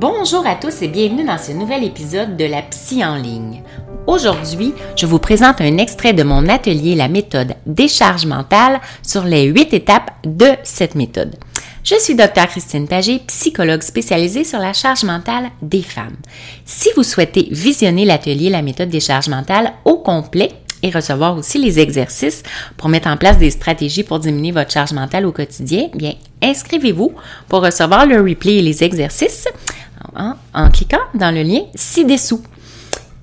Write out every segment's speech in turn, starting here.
Bonjour à tous et bienvenue dans ce nouvel épisode de la Psy en ligne. Aujourd'hui, je vous présente un extrait de mon atelier La méthode décharge mentale sur les huit étapes de cette méthode. Je suis Dr Christine Pagé, psychologue spécialisée sur la charge mentale des femmes. Si vous souhaitez visionner l'atelier La méthode décharge mentale au complet, et recevoir aussi les exercices pour mettre en place des stratégies pour diminuer votre charge mentale au quotidien, bien, inscrivez-vous pour recevoir le replay et les exercices en, en cliquant dans le lien ci-dessous.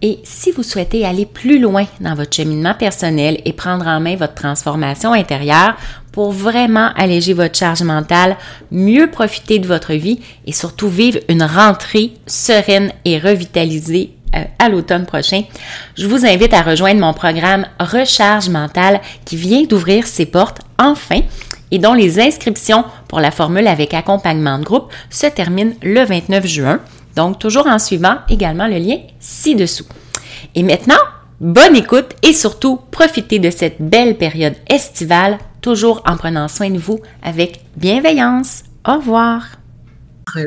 Et si vous souhaitez aller plus loin dans votre cheminement personnel et prendre en main votre transformation intérieure pour vraiment alléger votre charge mentale, mieux profiter de votre vie et surtout vivre une rentrée sereine et revitalisée euh, à l'automne prochain, je vous invite à rejoindre mon programme Recharge mentale qui vient d'ouvrir ses portes enfin et dont les inscriptions pour la formule avec accompagnement de groupe se terminent le 29 juin. Donc, toujours en suivant également le lien ci-dessous. Et maintenant, bonne écoute et surtout profitez de cette belle période estivale, toujours en prenant soin de vous avec bienveillance. Au revoir.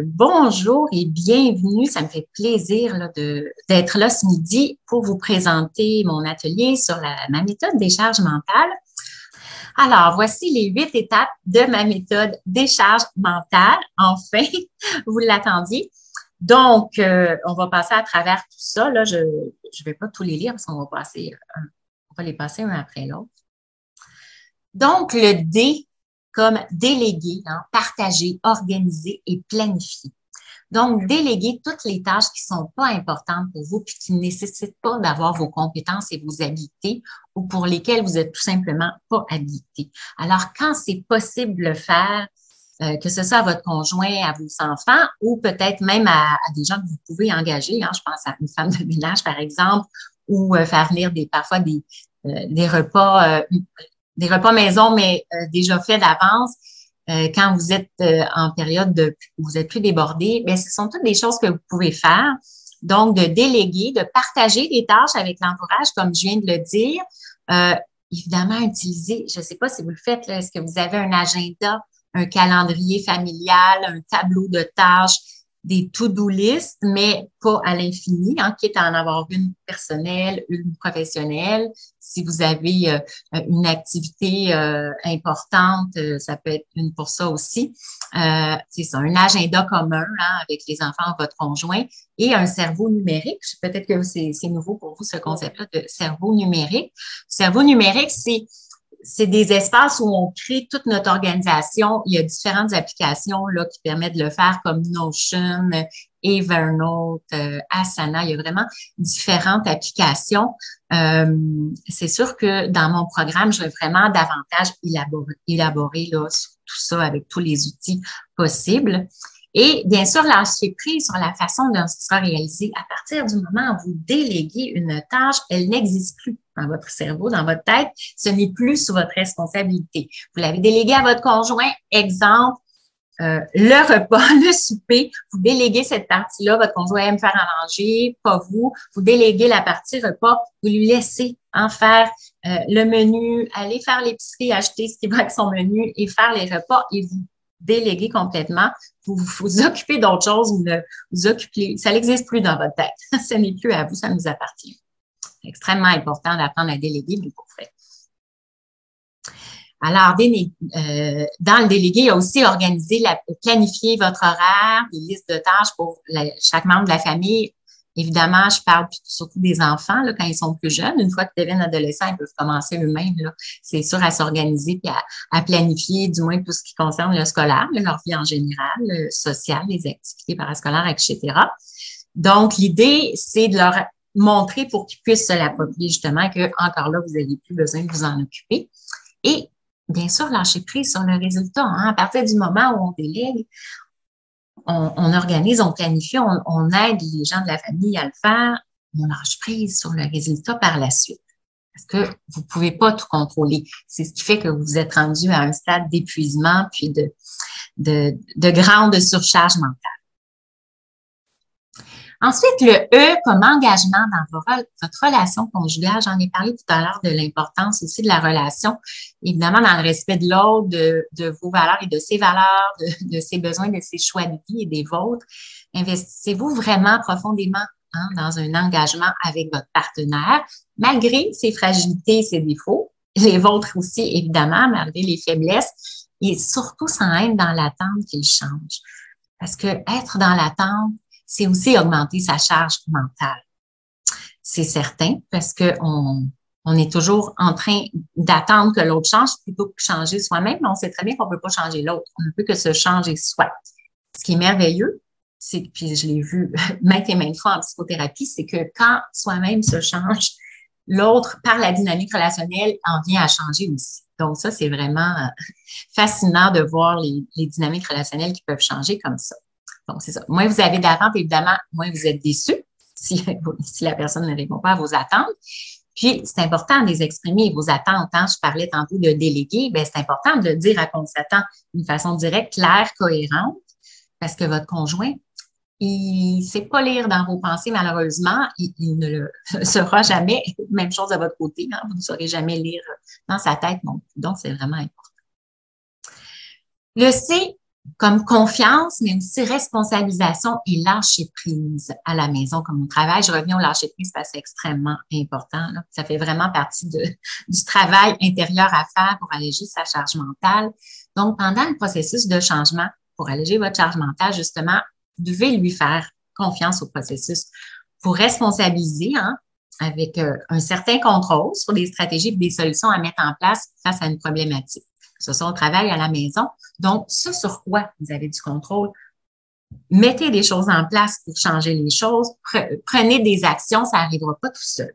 Bonjour et bienvenue. Ça me fait plaisir d'être là ce midi pour vous présenter mon atelier sur la, ma méthode des charges mentales. Alors, voici les huit étapes de ma méthode des charges mentales. Enfin, vous l'attendiez. Donc, euh, on va passer à travers tout ça. Là, je ne vais pas tous les lire parce qu'on va passer, on va les passer un après l'autre. Donc, le D comme déléguer, hein, partager, organiser et planifier. Donc, déléguer toutes les tâches qui sont pas importantes pour vous puis qui ne nécessitent pas d'avoir vos compétences et vos habiletés ou pour lesquelles vous êtes tout simplement pas habilité. Alors, quand c'est possible de le faire, euh, que ce soit à votre conjoint, à vos enfants ou peut-être même à, des gens que vous pouvez engager. Hein, je pense à une femme de ménage, par exemple, ou euh, faire venir des, parfois des, euh, des repas des repas maison, mais euh, déjà faits d'avance, euh, quand vous êtes euh, en période de vous êtes plus débordé, mais ce sont toutes des choses que vous pouvez faire. Donc, de déléguer, de partager des tâches avec l'entourage, comme je viens de le dire. évidemment, utiliser, je ne sais pas si vous le faites, est-ce que vous avez un agenda, un calendrier familial, un tableau de tâches, des to-do list, mais pas à l'infini, hein, quitte à en avoir une personnelle, une professionnelle. Si vous avez euh, une activité euh, importante, euh, ça peut être une pour ça aussi. c'est ça, un agenda commun hein, avec les enfants, votre conjoint, et un cerveau numérique. Peut-être que c'est nouveau pour vous ce concept-là de cerveau numérique. Cerveau numérique, c'est c'est des espaces où on crée toute notre organisation. Il y a différentes applications là, qui permettent de le faire comme Notion, Evernote, euh, Asana. Il y a vraiment différentes applications. Euh, c'est sûr que dans mon programme, je vais vraiment davantage élaborer, élaborer là, tout ça avec tous les outils possibles. Et bien sûr, lâcher prise sur la façon dont ce sera réalisé. À partir du moment où vous déléguez une tâche, elle n'existe plus dans votre cerveau, dans votre tête. Ce n'est plus sous votre responsabilité. Vous l'avez délégué à votre conjoint. Exemple, euh, le repas, le souper, vous déléguez cette partie-là, votre conjoint aime faire à manger, pas vous, vous déléguez la partie repas, vous lui laissez en faire euh, le menu, aller faire l'épicerie, acheter ce qui va être son menu et faire les repas et vous déléguer complètement. Vous vous, occupez d'autres choses, vous vous occupez, ça n'existe plus dans votre tête. ce n'est plus à vous, ça nous appartient. C'est extrêmement important d'apprendre à déléguer, mais pour. Alors, euh, dans le délégué, il y a aussi organiser, la, planifier votre horaire, des listes de tâches pour chaque membre de la famille. Évidemment, je parle surtout des enfants là, quand ils sont plus jeunes. Une fois qu'ils deviennent adolescents, ils peuvent commencer eux-mêmes. C'est sûr à s'organiser et à, planifier, du moins tout ce qui concerne le scolaire, leur vie en général, le social, les activités parascolaires, etc. Donc, l'idée, c'est de leur montrer pour qu'ils puissent se l'approprier justement que encore là, vous n'avez plus besoin de vous en occuper. Et bien sûr, lâcher prise sur le résultat. Hein. À partir du moment où on délègue, on, organise, on planifie, on, aide les gens de la famille à le faire, on lâche prise sur le résultat par la suite. Parce que vous ne pouvez pas tout contrôler. C'est ce qui fait que vous êtes rendu à un stade d'épuisement puis de, de, de grande surcharge mentale. Ensuite, le E comme engagement dans votre relation conjugale. J'en ai parlé tout à l'heure de l'importance aussi de la relation, évidemment dans le respect de l'autre, de, vos valeurs et de ses valeurs, de, ses besoins, de ses choix de vie et des vôtres. Investissez-vous vraiment profondément hein, dans un engagement avec votre partenaire, malgré ses fragilités et ses défauts, les vôtres aussi, évidemment, malgré les faiblesses, et surtout sans être dans l'attente qu'il change. Parce que être dans l'attente, c'est aussi augmenter sa charge mentale. C'est certain parce que on, on est toujours en train d'attendre que l'autre change plutôt que changer soi-même. On sait très bien qu'on ne peut pas changer l'autre. On ne peut que se changer soi. Ce qui est merveilleux, c'est, puis je l'ai vu maintes et maintes fois en psychothérapie, c'est que quand soi-même se change, l'autre, par la dynamique relationnelle, en vient à changer aussi. Donc ça, c'est vraiment euh, fascinant de voir les, les dynamiques relationnelles qui peuvent changer comme ça. Donc, c'est ça. Moins vous avez d'attentes, évidemment, moins vous êtes déçu si, la personne ne répond pas à vos attentes. Puis, c'est important de les exprimer, vos attentes. Hein? Je parlais tantôt de déléguer. Bien, c'est important de le dire à qu'on s'attend d'une façon directe, claire, cohérente, parce que votre conjoint, il ne sait pas lire dans vos pensées, malheureusement. Il, ne le saura jamais. Même chose de votre côté. Hein? Vous ne saurez jamais lire dans sa tête Donc, c'est vraiment important. Le C, comme confiance, mais aussi responsabilisation et lâcher prise à la maison comme au travail. Je reviens au lâcher prise parce que c'est extrêmement important. Ça fait vraiment partie du travail intérieur à faire pour alléger sa charge mentale. Donc, pendant le processus de changement, pour alléger votre charge mentale, justement, vous devez lui faire confiance au processus. Pour responsabiliser, hein, avec euh, un certain contrôle sur des stratégies et des solutions à mettre en place face à une problématique que ce soit au travail, à la maison. Donc, ce sur quoi vous avez du contrôle, mettez des choses en place pour changer les choses, prenez des actions, ça n'arrivera pas tout seul.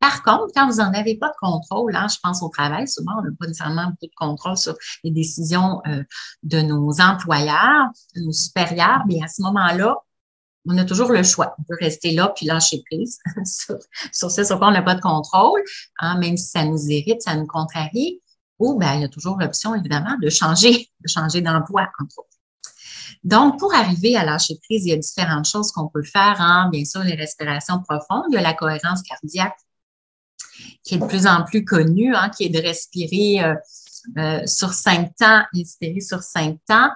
Par contre, quand vous n'en avez pas de contrôle, là, je pense au travail, souvent on n'a pas nécessairement beaucoup de contrôle sur les décisions euh, de nos employeurs, de nos supérieurs, mais à ce moment-là, on a toujours le choix. On peut rester là puis lâcher prise sur, sur ce sur quoi on n'a pas de contrôle, hein, même si ça nous irrite, ça nous contrarie. Ou ben, il y a toujours l'option, évidemment, de changer, de changer d'emploi, entre autres. Donc, pour arriver à lâcher prise, il y a différentes choses qu'on peut faire. Hein. Bien sûr, les respirations profondes. Il y a la cohérence cardiaque qui est de plus en plus connue, hein, qui est de respirer euh, euh, sur cinq temps, respirer sur cinq temps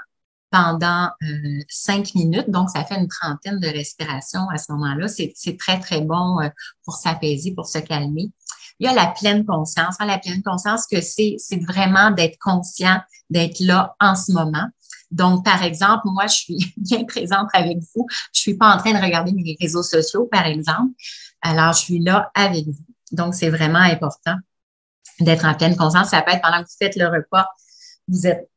pendant euh, cinq minutes. Donc, ça fait une trentaine de respirations à ce moment-là. C'est très, très bon pour s'apaiser, pour se calmer il y a la pleine conscience. La pleine conscience que c'est, vraiment d'être conscient, d'être là en ce moment. Donc, par exemple, moi, je suis bien présente avec vous. Je suis pas en train de regarder mes réseaux sociaux, par exemple. Alors, je suis là avec vous. Donc, c'est vraiment important d'être en pleine conscience. Ça peut être pendant que vous faites le repas, vous êtes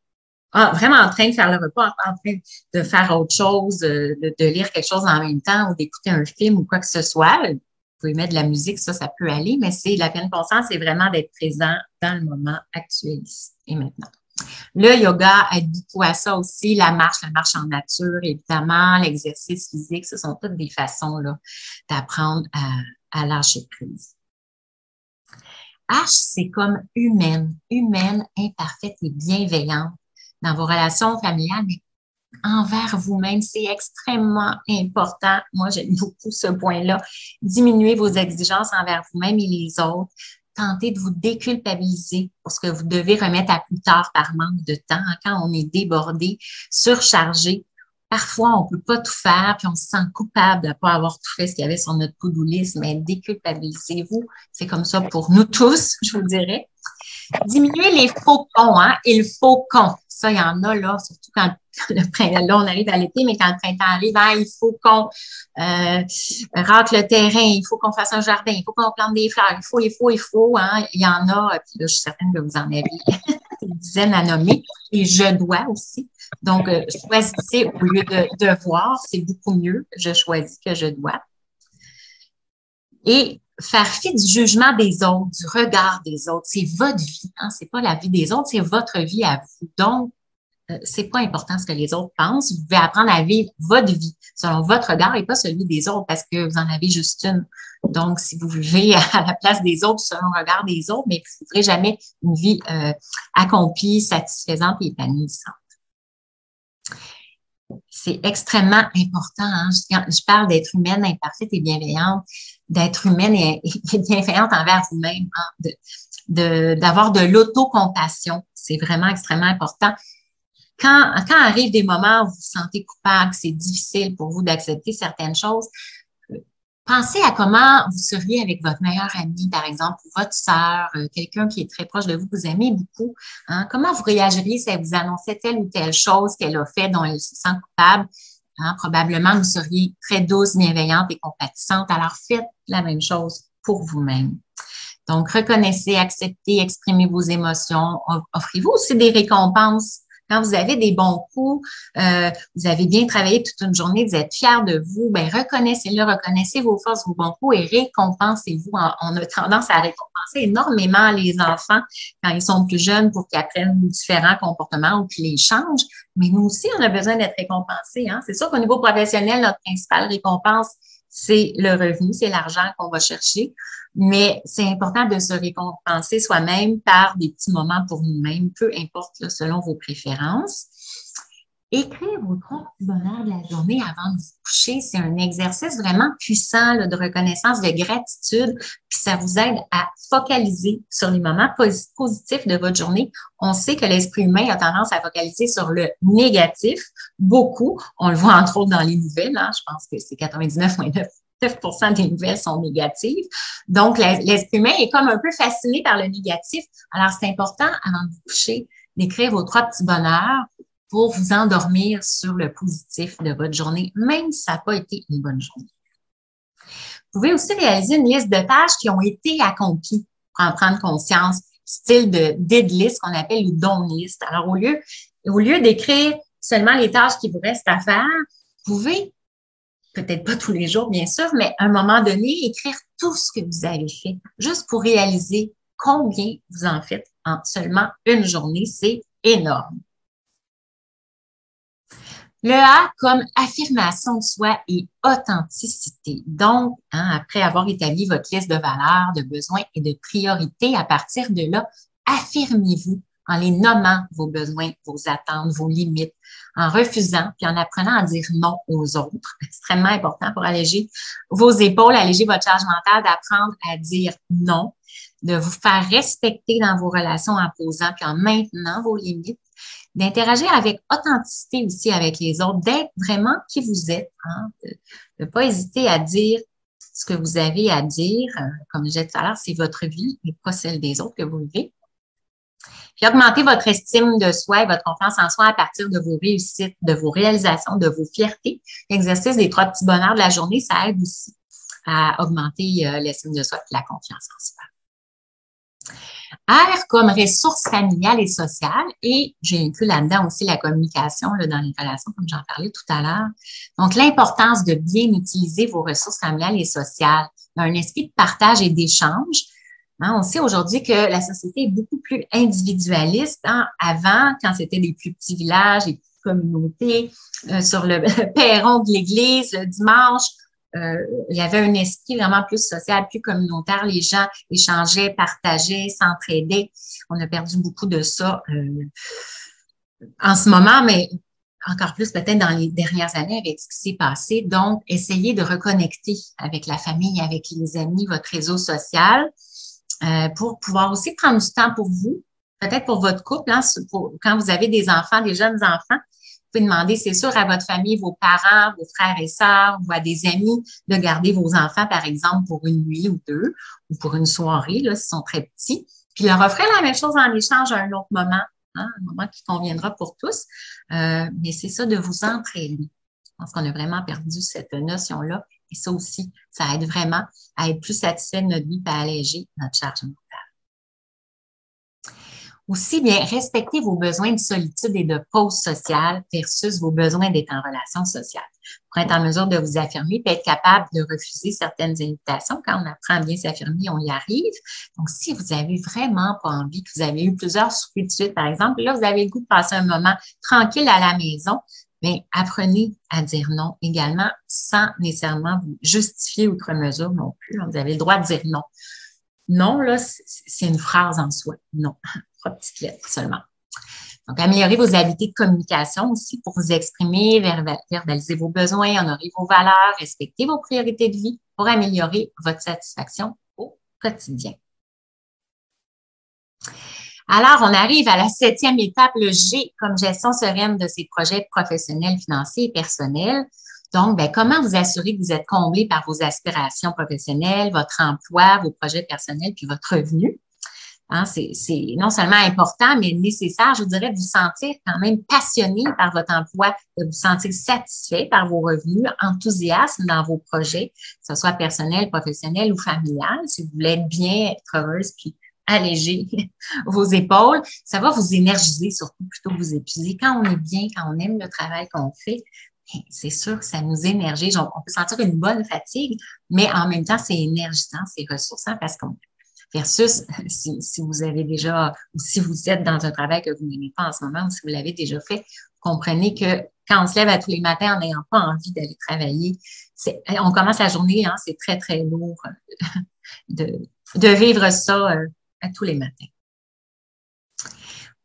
ah, vraiment en train de faire le repas, en train de faire autre chose, euh, de, lire quelque chose en même temps ou d'écouter un film ou quoi que ce soit pouvez mettre de la musique, ça, ça peut aller, mais c'est la pleine conscience, c'est vraiment d'être présent dans le moment actuel ici et maintenant. Le yoga aide beaucoup à ça aussi, la marche, la marche en nature, évidemment, l'exercice physique, ce sont toutes des façons d'apprendre à, à lâcher prise. H, c'est comme humaine, humaine, imparfaite et bienveillante dans vos relations familiales, mais envers vous-même. C'est extrêmement important. Moi, j'aime beaucoup ce point-là. Diminuez vos exigences envers vous-même et les autres. Tentez de vous déculpabiliser pour ce que vous devez remettre à plus tard par manque de temps, quand on est débordé, surchargé. Parfois, on peut pas tout faire, puis on se sent coupable de ne pas avoir tout fait ce qu'il y avait sur notre list, mais déculpabilisez-vous. C'est comme ça pour nous tous, je vous dirais. Diminuez les faux cons, hein, il faut con. Ça, il y en a là, surtout quand le printemps, là, on arrive à l'été, mais quand le printemps arrive, hein, il faut qu'on euh, le terrain, il faut qu'on fasse un jardin, il faut qu'on plante des fleurs, il faut, il faut, il faut. Hein. Il y en a, puis là, je suis certaine que vous en avez une dizaine à nommer. Et je dois aussi. Donc, euh, choisissez au lieu de devoir, c'est beaucoup mieux. Je choisis que je dois. Et faire fi du jugement des autres, du regard des autres. C'est votre vie, hein? c'est pas la vie des autres, c'est votre vie à vous. Donc, euh, c'est pas important ce que les autres pensent. Vous pouvez apprendre à vivre votre vie selon votre regard et pas celui des autres parce que vous en avez juste une. Donc, si vous vivez à la place des autres selon le regard des autres, mais vous ne ferez jamais une vie euh, accomplie, satisfaisante et épanouissante c'est extrêmement important. Hein. Je, parle d'être humaine, imparfaite et bienveillante, d'être humaine et, bienveillante envers vous-même, hein, d'avoir de, l'autocompassion. C'est vraiment extrêmement important. Quand, quand arrivent des moments où vous vous sentez coupable, c'est difficile pour vous d'accepter certaines choses, Pensez à comment vous seriez avec votre meilleur ami, par exemple, ou votre sœur, euh, quelqu'un qui est très proche de vous, que vous aimez beaucoup. Hein. Comment vous réagiriez si elle vous annonçait telle ou telle chose qu'elle a fait dont elle se sent coupable? Hein? Probablement, vous seriez très douce, bienveillante et compatissante. Alors, faites la même chose pour vous-même. Donc, reconnaissez, acceptez, exprimez vos émotions. Offrez-vous aussi des récompenses quand vous avez des bons coups, euh, vous avez bien travaillé toute une journée, vous êtes fiers de vous, ben reconnaissez-le, reconnaissez vos forces, vos bons coups et récompensez-vous. On a tendance à récompenser énormément les enfants quand ils sont plus jeunes pour qu'ils apprennent différents comportements ou qu'ils les changent. Mais nous aussi, on a besoin d'être récompensés. Hein? C'est sûr qu'au niveau professionnel, notre principale récompense, c'est le revenu, c'est l'argent qu'on va chercher. Mais c'est important de se récompenser soi-même par des petits moments pour nous-mêmes, peu importe selon vos préférences. Écrire vos trois petits bonheurs de la journée avant de vous coucher, c'est un exercice vraiment puissant de reconnaissance, de gratitude, puis ça vous aide à focaliser sur les moments positifs de votre journée. On sait que l'esprit humain a tendance à focaliser sur le négatif, beaucoup. On le voit entre autres dans les nouvelles, hein. je pense que c'est 99,9 9 des nouvelles sont négatives. Donc, l'esprit humain est comme un peu fasciné par le négatif. Alors, c'est important, avant de vous coucher, d'écrire vos trois petits bonheurs pour vous endormir sur le positif de votre journée, même si ça n'a pas été une bonne journée. Vous pouvez aussi réaliser une liste de tâches qui ont été accomplies pour en prendre conscience, style de did list qu'on appelle ou done list. Alors, au lieu, au lieu d'écrire seulement les tâches qui vous restent à faire, vous pouvez peut-être pas tous les jours, bien sûr, mais à un moment donné, écrire tout ce que vous avez fait, juste pour réaliser combien vous en faites en seulement une journée. C'est énorme. Le A comme affirmation de soi et authenticité. Donc, hein, après avoir établi votre liste de valeurs, de besoins et de priorités, à partir de là, affirmez-vous en les nommant vos besoins, vos attentes, vos limites, en refusant puis en apprenant à dire non aux autres. Extrêmement important pour alléger vos épaules, alléger votre charge mentale, d'apprendre à dire non, de vous faire respecter dans vos relations en posant puis en maintenant vos limites, d'interagir avec authenticité aussi avec les autres, d'être vraiment qui vous êtes, hein, de ne pas hésiter à dire ce que vous avez à dire. Euh, comme je disais tout à l'heure, c'est votre vie et pas celle des autres que vous vivez. Puis augmenter votre estime de soi et votre confiance en soi à partir de vos réussites, de vos réalisations, de vos fiertés. L'exercice des trois petits bonheurs de la journée, ça aide aussi à augmenter euh, l'estime de soi et la confiance en soi. R comme ressources familiales et sociales, et j'ai inclus là-dedans aussi la communication dans les relations, comme j'en parlais tout à l'heure. Donc, l'importance de bien utiliser vos ressources familiales et sociales un esprit de partage et d'échange, Hein, on sait aujourd'hui que la société est beaucoup plus individualiste. Hein. Avant, quand c'était des plus petits villages, des petites communautés, euh, sur le perron de l'église le dimanche, euh, il y avait un esprit vraiment plus social, plus communautaire. Les gens échangeaient, partageaient, s'entraidaient. On a perdu beaucoup de ça euh, en ce moment, mais encore plus peut-être dans les dernières années avec ce qui s'est passé. Donc, essayez de reconnecter avec la famille, avec les amis, votre réseau social, euh, pour pouvoir aussi prendre du temps pour vous, peut-être pour votre couple, hein, quand vous avez des enfants, des jeunes enfants. Demander, c'est sûr, à votre famille, vos parents, vos frères et sœurs ou à des amis de garder vos enfants, par exemple, pour une nuit ou deux ou pour une soirée, là, s'ils sont très petits. Puis leur offrir la même chose en échange à un autre moment Hein, un moment qui conviendra pour tous. Euh, mais c'est ça de vous entraîner. Je pense qu'on a vraiment perdu cette notion-là. Et ça aussi, ça aide vraiment à être plus satisfait de notre vie et à alléger notre charge mentale. Aussi, bien, respectez vos besoins de solitude et de pause sociale versus vos besoins d'être en relation sociale. Pour être en mesure de vous affirmer, puis être capable de refuser certaines invitations. Quand on apprend à bien s'affirmer, on y arrive. Donc, si vous avez vraiment pas envie, que vous avez eu plusieurs soupers de suite, par exemple, là, vous avez le goût de passer un moment tranquille à la maison, mais apprenez à dire non également sans nécessairement vous justifier outre mesure non plus. Vous avez le droit de dire non. Non, là, c'est une phrase en soi. Non petites lettres seulement. Donc, améliorer vos habiletés de communication aussi pour vous exprimer, verbaliser vos besoins, honorer vos valeurs, respecter vos priorités de vie pour améliorer votre satisfaction au quotidien. Alors, on arrive à la septième étape, le G, comme gestion sereine de ces projets professionnels, financiers et personnels. Donc, ben, comment vous assurer que vous êtes comblé par vos aspirations professionnelles, votre emploi, vos projets personnels, puis votre revenu? Hein, c'est non seulement important, mais nécessaire, je dirais, de vous sentir quand même passionné par votre emploi, de vous sentir satisfait par vos revenus, enthousiasme dans vos projets, que ce soit personnel, professionnel ou familial. Si vous voulez bien, être heureuse, puis alléger vos épaules, ça va vous énergiser, surtout plutôt que vous épuiser. Quand on est bien, quand on aime le travail qu'on fait, ben, c'est sûr que ça nous énergise. On peut sentir une bonne fatigue, mais en même temps, c'est énergisant, c'est ressourçant parce qu'on versus si, vous avez déjà, ou si vous êtes dans un travail que vous n'aimez pas en ce moment, ou si vous l'avez déjà fait, comprenez que quand on se lève à tous les matins en n'ayant pas envie d'aller travailler, on commence la journée, hein, c'est très, très lourd de, de vivre ça euh, à tous les matins.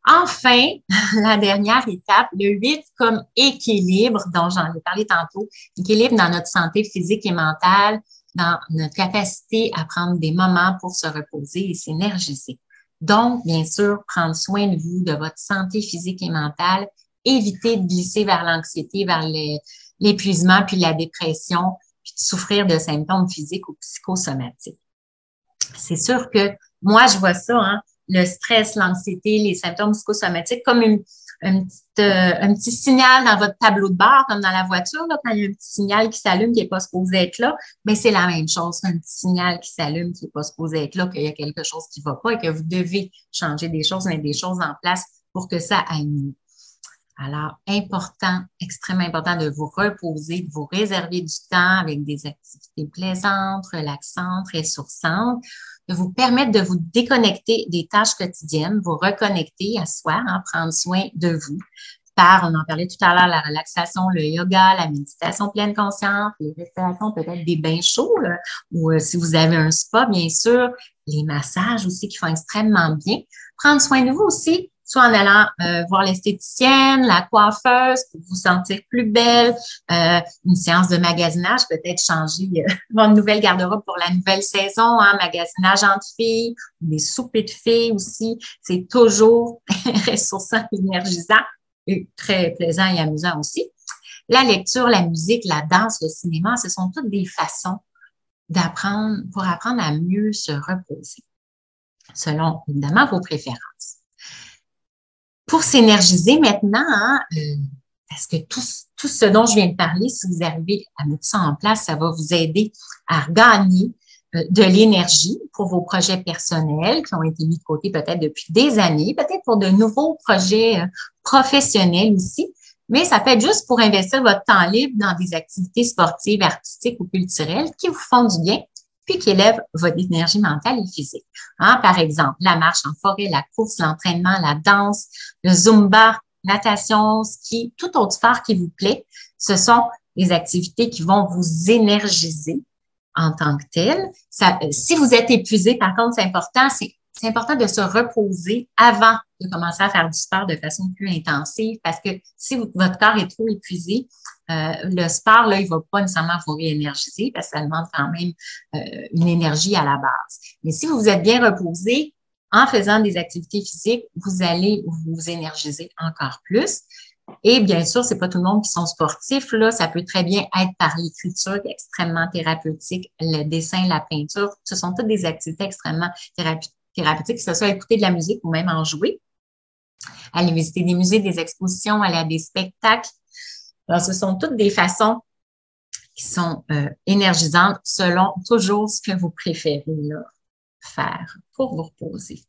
Enfin, la dernière étape, le 8 comme équilibre, dont j'en ai parlé tantôt, équilibre dans notre santé physique et mentale, dans notre capacité à prendre des moments pour se reposer et s'énergiser. Donc, bien sûr, prendre soin de vous, de votre santé physique et mentale, éviter de glisser vers l'anxiété, vers l'épuisement, puis la dépression, puis de souffrir de symptômes physiques ou psychosomatiques. C'est sûr que moi, je vois ça, hein, le stress, l'anxiété, les symptômes psychosomatiques comme une, un petit, euh, un petit signal dans votre tableau de bord, comme dans la voiture, quand il y a un petit signal qui s'allume qui n'est pas supposé être là, mais c'est la même chose, un petit signal qui s'allume qui n'est pas supposé être là, qu'il y a quelque chose qui ne va pas et que vous devez changer des choses, mettre des choses en place pour que ça aille mieux. Alors, important, extrêmement important de vous reposer, de vous réserver du temps avec des activités plaisantes, relaxantes, ressourçantes, de vous permettre de vous déconnecter des tâches quotidiennes, vous reconnecter à soi, hein, prendre soin de vous par, on en parlait tout à l'heure, la relaxation, le yoga, la méditation pleine conscience, les respirations, peut-être des bains chauds, ou euh, si vous avez un spa, bien sûr, les massages aussi qui font extrêmement bien. Prendre soin de vous aussi, soit en allant euh, voir l'esthéticienne, la coiffeuse pour vous sentir plus belle, euh, une séance de magasinage, peut-être changer euh, votre nouvelle garde-robe pour la nouvelle saison, hein, magasinage entre filles, des soupers de filles aussi. C'est toujours ressourçant, énergisant et très plaisant et amusant aussi. La lecture, la musique, la danse, le cinéma, ce sont toutes des façons d'apprendre, pour apprendre à mieux se reposer, selon évidemment vos préférences pour s'énergiser maintenant, hein, euh, parce que tout, tout ce dont je viens de parler, si vous arrivez à mettre ça en place, ça va vous aider à gagner euh, de l'énergie pour vos projets personnels qui ont été mis de côté peut-être depuis des années, peut-être pour de nouveaux projets euh, professionnels aussi, mais ça peut être juste pour investir votre temps libre dans des activités sportives, artistiques ou culturelles qui vous font du bien puis qui élève votre énergie mentale et physique. Hein, par exemple, la marche en forêt, la course, l'entraînement, la danse, le zumba, natation, ski, tout autre sport qui vous plaît, ce sont des activités qui vont vous énergiser en tant que tel. Ça, si vous êtes épuisé, par contre, c'est important, c'est important de se reposer avant de commencer à faire du sport de façon plus intensive parce que si votre corps est trop épuisé, euh, le sport, là, il va pas nécessairement vous réénergiser parce que ça demande quand même euh, une énergie à la base. Mais si vous vous êtes bien reposé, en faisant des activités physiques, vous allez vous énergiser encore plus. Et bien sûr, c'est pas tout le monde qui sont sportifs. Là, ça peut très bien être par l'écriture extrêmement thérapeutique, le dessin, la peinture. Ce sont toutes des activités extrêmement thérapeutiques, que ce soit écouter de la musique ou même en jouer. Aller visiter des musées, des expositions, aller à des spectacles. Alors, ce sont toutes des façons qui sont euh, énergisantes selon toujours ce que vous préférez faire pour vous reposer.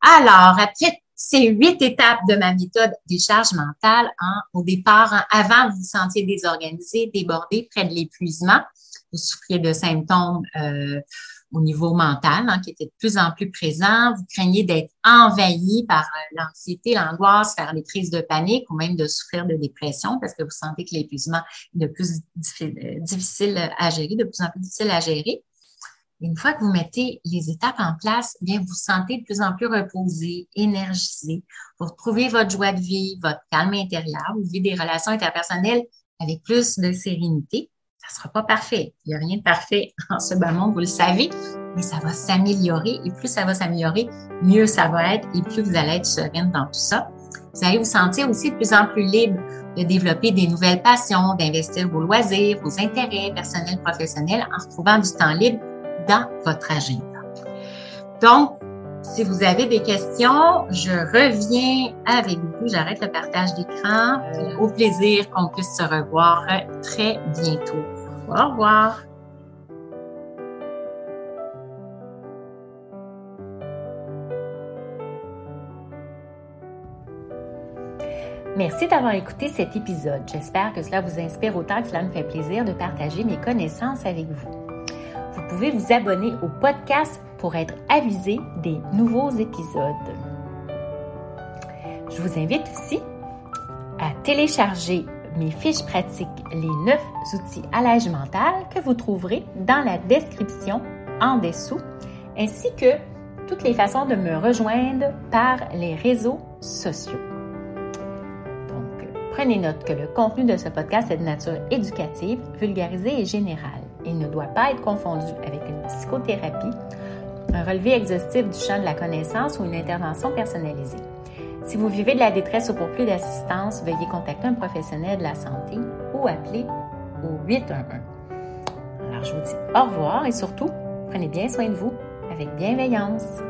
Alors, après ces huit étapes de ma méthode des charges mentales, hein, au départ, hein, avant, vous vous sentiez désorganisé, débordé, près de l'épuisement. Vous souffriez de symptômes euh, au niveau mental hein, qui étaient de plus en plus présents. Vous craignez d'être envahi par euh, l'anxiété, l'angoisse, faire des crises de panique ou même de souffrir de dépression parce que vous sentez que l'épuisement est de plus euh, difficile à gérer, de plus en plus difficile à gérer. Une fois que vous mettez les étapes en place, bien, vous vous sentez de plus en plus reposé, énergisé. Vous retrouvez votre joie de vie, votre calme intérieur. Vous vivez des relations interpersonnelles avec plus de sérénité. Ça sera pas parfait. Il n'y a rien de parfait en ce bas monde, vous le savez, mais ça va s'améliorer. Et plus ça va s'améliorer, mieux ça va être et plus vous allez être sereine dans tout ça. Vous allez vous sentir aussi de plus en plus libre de développer des nouvelles passions, d'investir vos loisirs, vos intérêts personnels, professionnels en retrouvant du temps libre dans votre agenda. Donc, si vous avez des questions, je reviens avec vous. J'arrête le partage d'écran. Au plaisir qu'on puisse se revoir très bientôt. Au revoir. Merci d'avoir écouté cet épisode. J'espère que cela vous inspire autant que cela me fait plaisir de partager mes connaissances avec vous vous pouvez vous abonner au podcast pour être avisé des nouveaux épisodes. Je vous invite aussi à télécharger mes fiches pratiques, les 9 outils à l'âge mental que vous trouverez dans la description en dessous, ainsi que toutes les façons de me rejoindre par les réseaux sociaux. Donc, prenez note que le contenu de ce podcast est de nature éducative, vulgarisée et générale. Il ne doit pas être confondu avec une psychothérapie, un relevé exhaustif du champ de la connaissance ou une intervention personnalisée. Si vous vivez de la détresse ou pour plus d'assistance, veuillez contacter un professionnel de la santé ou appeler au 811. Alors, je vous dis au revoir et surtout, prenez bien soin de vous avec bienveillance.